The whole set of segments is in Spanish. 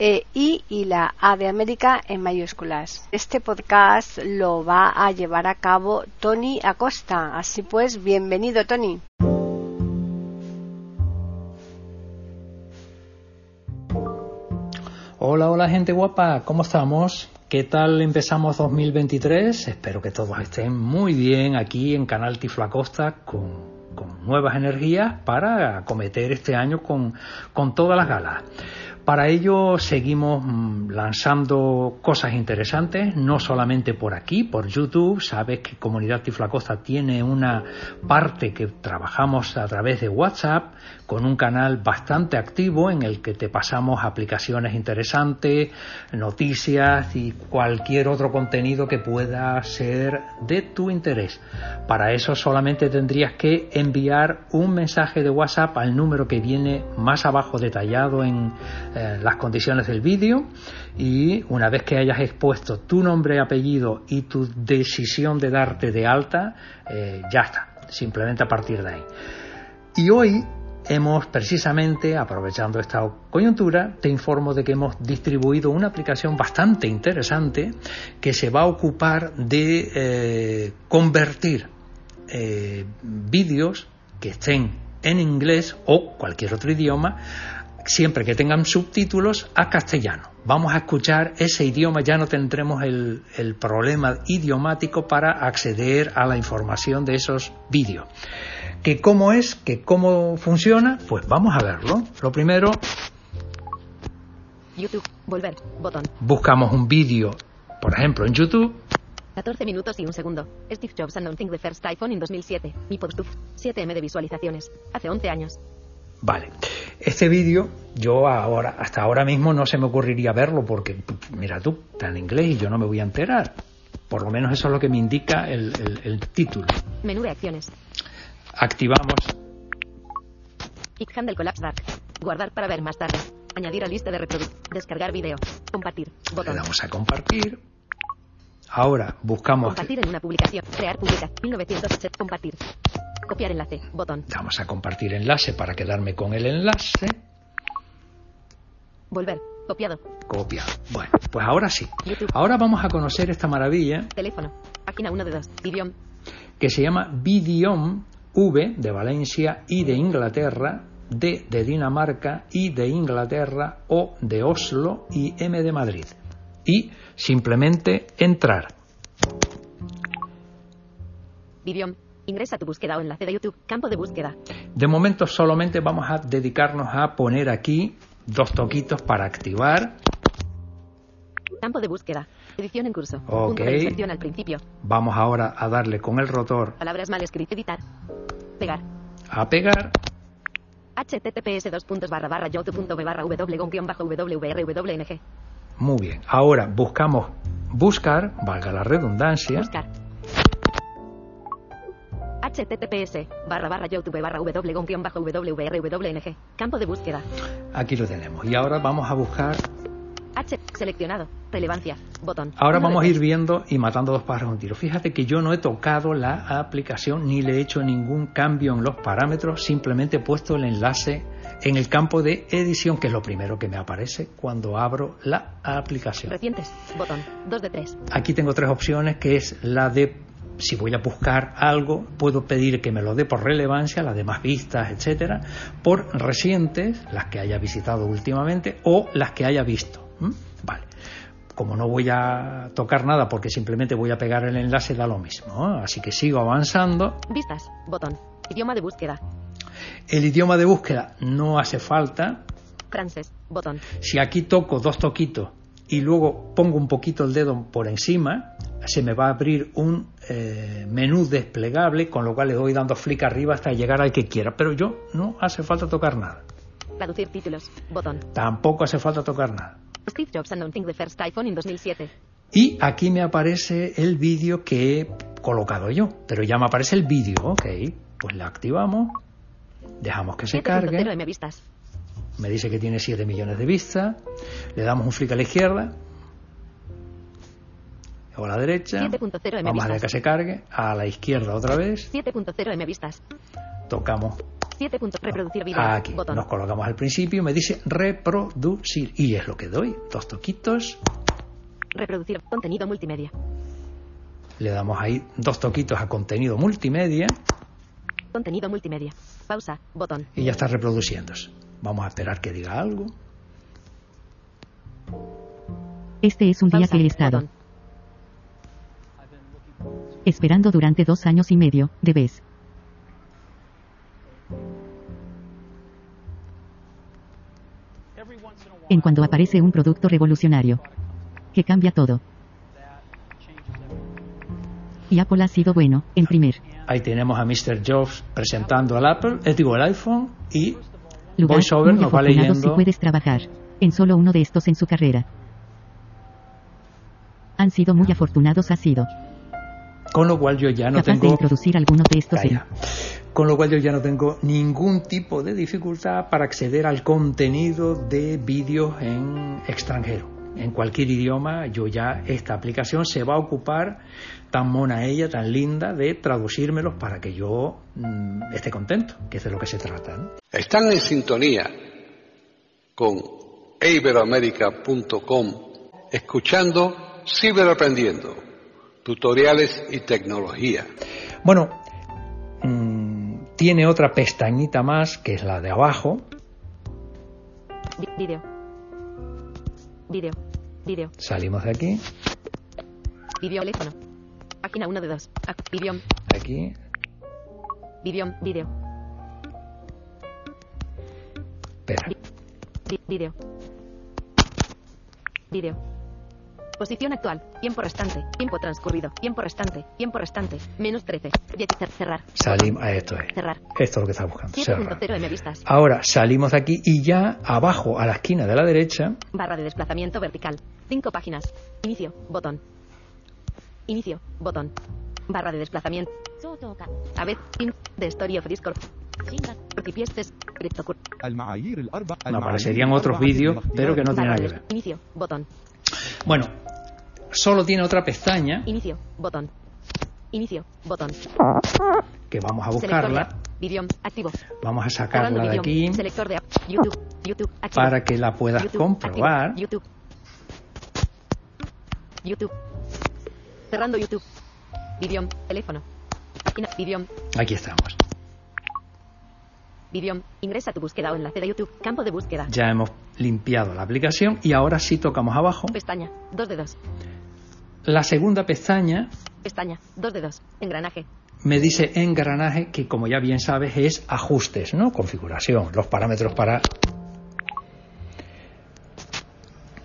e I y la A de América en mayúsculas. Este podcast lo va a llevar a cabo Tony Acosta. Así pues, bienvenido Tony. Hola, hola gente guapa, ¿cómo estamos? ¿Qué tal empezamos 2023? Espero que todos estén muy bien aquí en Canal Tiflacosta con, con nuevas energías para acometer este año con, con todas las galas. Para ello seguimos mm, lanzando cosas interesantes, no solamente por aquí, por YouTube. Sabes que Comunidad Tiflacosta tiene una parte que trabajamos a través de WhatsApp con un canal bastante activo en el que te pasamos aplicaciones interesantes, noticias y cualquier otro contenido que pueda ser de tu interés. Para eso solamente tendrías que enviar un mensaje de WhatsApp al número que viene más abajo detallado en eh, las condiciones del vídeo y una vez que hayas expuesto tu nombre, apellido y tu decisión de darte de alta, eh, ya está, simplemente a partir de ahí. Y hoy hemos precisamente, aprovechando esta coyuntura, te informo de que hemos distribuido una aplicación bastante interesante que se va a ocupar de eh, convertir vídeos que estén en inglés o cualquier otro idioma siempre que tengan subtítulos a castellano. Vamos a escuchar ese idioma, ya no tendremos el, el, problema idiomático para acceder a la información de esos vídeos que cómo es, que cómo funciona, pues vamos a verlo. Lo primero, YouTube, volver, botón. Buscamos un vídeo, por ejemplo, en YouTube. 14 minutos y un segundo. Steve Jobs announcing the first iPhone in 2007. Mi post 7M de visualizaciones. Hace 11 años. Vale. Este vídeo, yo ahora, hasta ahora mismo no se me ocurriría verlo porque, mira tú, está en inglés y yo no me voy a enterar. Por lo menos eso es lo que me indica el, el, el título. Menú de acciones. Activamos. Handle Collapse Dark. Guardar para ver más tarde. Añadir a lista de reproducción. Descargar video. Compartir. Botón. Le damos a compartir. Ahora buscamos. Compartir en una publicación. Crear publicación. 1980. Compartir. Copiar enlace. Botón. Vamos a compartir enlace para quedarme con el enlace. Volver. Copiado. Copia. Bueno, pues ahora sí. YouTube. Ahora vamos a conocer esta maravilla. Teléfono. Página 1 de 2. Idiom. Que se llama Vidiom V de Valencia, I de Inglaterra, D de Dinamarca, I de Inglaterra, O de Oslo y M de Madrid. Y simplemente entrar. Vidiom. Ingresa tu búsqueda o enlace de YouTube, campo de búsqueda. De momento solamente vamos a dedicarnos a poner aquí dos toquitos para activar. Campo de búsqueda. Edición en curso. Ok. Punto de inserción al principio. Vamos ahora a darle con el rotor. Palabras mal escritas. Editar. Pegar. A pegar. https dos puntos barra barra barra. Muy bien. Ahora buscamos buscar, valga la redundancia. Buscar. Https barra barra youtube barra w bajo wrwng. Campo de búsqueda. Aquí lo tenemos. Y ahora vamos a buscar H seleccionado. Relevancia. Botón. Ahora vamos a ir viendo y matando dos pájaros un tiro. Fíjate que yo no he tocado la aplicación ni le he hecho ningún cambio en los parámetros, simplemente he puesto el enlace en el campo de edición, que es lo primero que me aparece cuando abro la aplicación. Recientes. Botón. 2 de 3. Aquí tengo tres opciones, que es la de si voy a buscar algo, puedo pedir que me lo dé por relevancia, las demás vistas, etcétera, por recientes, las que haya visitado últimamente o las que haya visto. Vale. Como no voy a tocar nada porque simplemente voy a pegar el enlace, da lo mismo. ¿eh? Así que sigo avanzando. Vistas. Botón. Idioma de búsqueda. El idioma de búsqueda no hace falta Frances, botón. Si aquí toco dos toquitos y luego pongo un poquito el dedo por encima, se me va a abrir un eh, menú desplegable, con lo cual le doy dando flick arriba hasta llegar al que quiera. Pero yo no hace falta tocar nada. Traducir títulos, botón. Tampoco hace falta tocar nada. Steve Jobs announcing the first iPhone in 2007. Y aquí me aparece el vídeo que he colocado yo, pero ya me aparece el vídeo, ok. Pues la activamos, dejamos que se 7.0 cargue, me dice que tiene 7 millones de vistas, le damos un flick a la izquierda o a la derecha, 7.0 M vamos a dejar que se cargue, a la izquierda otra vez, 7.0 M vistas. tocamos 7. Reproducir video, aquí, botón. nos colocamos al principio, me dice reproducir y es lo que doy, dos toquitos, Reproducir contenido multimedia. le damos ahí dos toquitos a contenido multimedia Contenido multimedia. Pausa, botón. y ya está reproduciéndose. Vamos a esperar que diga algo. Este es un día Pausa, que he estado botón. Esperando durante dos años y medio, de vez. En cuando aparece un producto revolucionario. Que cambia todo. Y Apple ha sido bueno, en primer Ahí tenemos a Mr. Jobs presentando al Apple, eh, digo el iPhone y lugar, VoiceOver nos va afortunado si leyendo. puedes trabajar en solo uno de estos en su carrera. Han sido muy afortunados ha sido con lo cual yo ya no capaz de tengo introducir algunos de estos en Calla. con lo cual yo ya no tengo ningún tipo de dificultad para acceder al contenido de vídeos en extranjero. En cualquier idioma, yo ya esta aplicación se va a ocupar tan mona ella, tan linda, de traducírmelos para que yo mm, esté contento, que es de lo que se trata. ¿no? Están en sintonía con iberoamerica.com escuchando Ciberaprendiendo, tutoriales y tecnología. Bueno, mm, tiene otra pestañita más, que es la de abajo, Vi- Video. Video. Video. salimos de aquí, Video teléfono. Página 1 de 2. Video. aquí, Video. Video. espera, Vi- Video. Video. Posición actual. Tiempo restante. Tiempo transcurrido. Tiempo restante. Tiempo restante. Menos 13. Cerrar. Salimos. Esto es. Cerrar. Esto es lo que está buscando. 7.0 M vistas. Ahora salimos de aquí y ya abajo a la esquina de la derecha. Barra de desplazamiento vertical. 5 páginas. Inicio. Botón. Inicio. Botón. Barra de desplazamiento. A ver. De Story of Discord. No, aparecerían otros vídeos, pero que no tienen nada que. Inicio, botón. Bueno, solo tiene otra pestaña Inicio. Botón. Inicio. Botón. que vamos a buscarla. Video. Activo. vamos a sacarla de aquí Selector de. YouTube. YouTube. Activo. para que la puedas YouTube, comprobar. activo. YouTube. YouTube. Cerrando YouTube. Video. Teléfono. Página. Video. Aquí estamos. Video. Ingresa tu búsqueda o enlace de YouTube. Campo de búsqueda. Ya hemos limpiado la aplicación y ahora sí tocamos abajo. Pestaña. Dos dedos. La segunda pestaña Pestaña. Dos dedos. Engranaje. me dice engranaje que como ya bien sabes es ajustes, ¿no? Configuración, los parámetros para...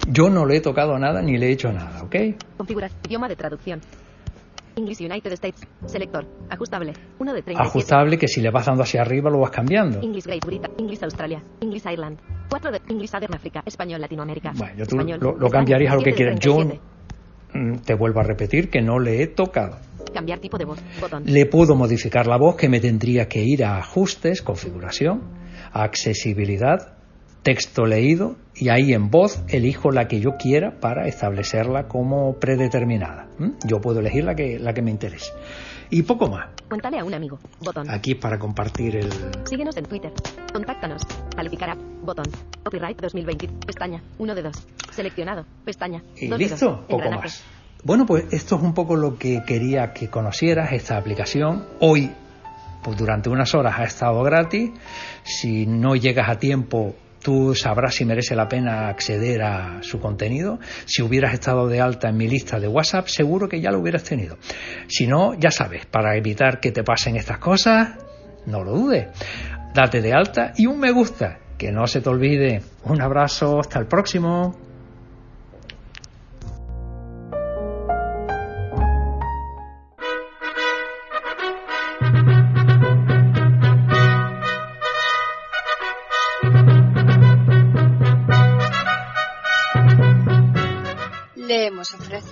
Yo no le he tocado nada ni le he hecho nada, ¿ok? Configurar. Idioma de traducción. English United States. Selector. Ajustable. 1 de 37. Ajustable que si le vas dando hacia arriba lo vas cambiando. English Great Britain. English Australia. English Ireland. 4 de English Southern Africa. Español Latinoamérica. Bueno, yo tú Español. lo, lo cambiarías a lo que 7 de quieras. Yo 37. Te vuelvo a repetir que no le he tocado. Cambiar tipo de voz. Botón. Le puedo modificar la voz que me tendría que ir a ajustes, configuración, accesibilidad, texto leído y ahí en voz elijo la que yo quiera para establecerla como predeterminada. ¿m? Yo puedo elegir la que, la que me interese. Y poco más. Cuéntale a un amigo. Botón. Aquí es para compartir el... Síguenos en Twitter. Contáctanos. Calificar app. Botón. Copyright 2020. Pestaña. 1 de 2. Seleccionado. Pestaña. Y Dos de listo, dos. poco Engranaje. más. Bueno, pues esto es un poco lo que quería que conocieras, esta aplicación. Hoy, pues durante unas horas ha estado gratis. Si no llegas a tiempo, tú sabrás si merece la pena acceder a su contenido. Si hubieras estado de alta en mi lista de WhatsApp, seguro que ya lo hubieras tenido. Si no, ya sabes, para evitar que te pasen estas cosas, no lo dudes. Date de alta y un me gusta. Que no se te olvide. Un abrazo, hasta el próximo.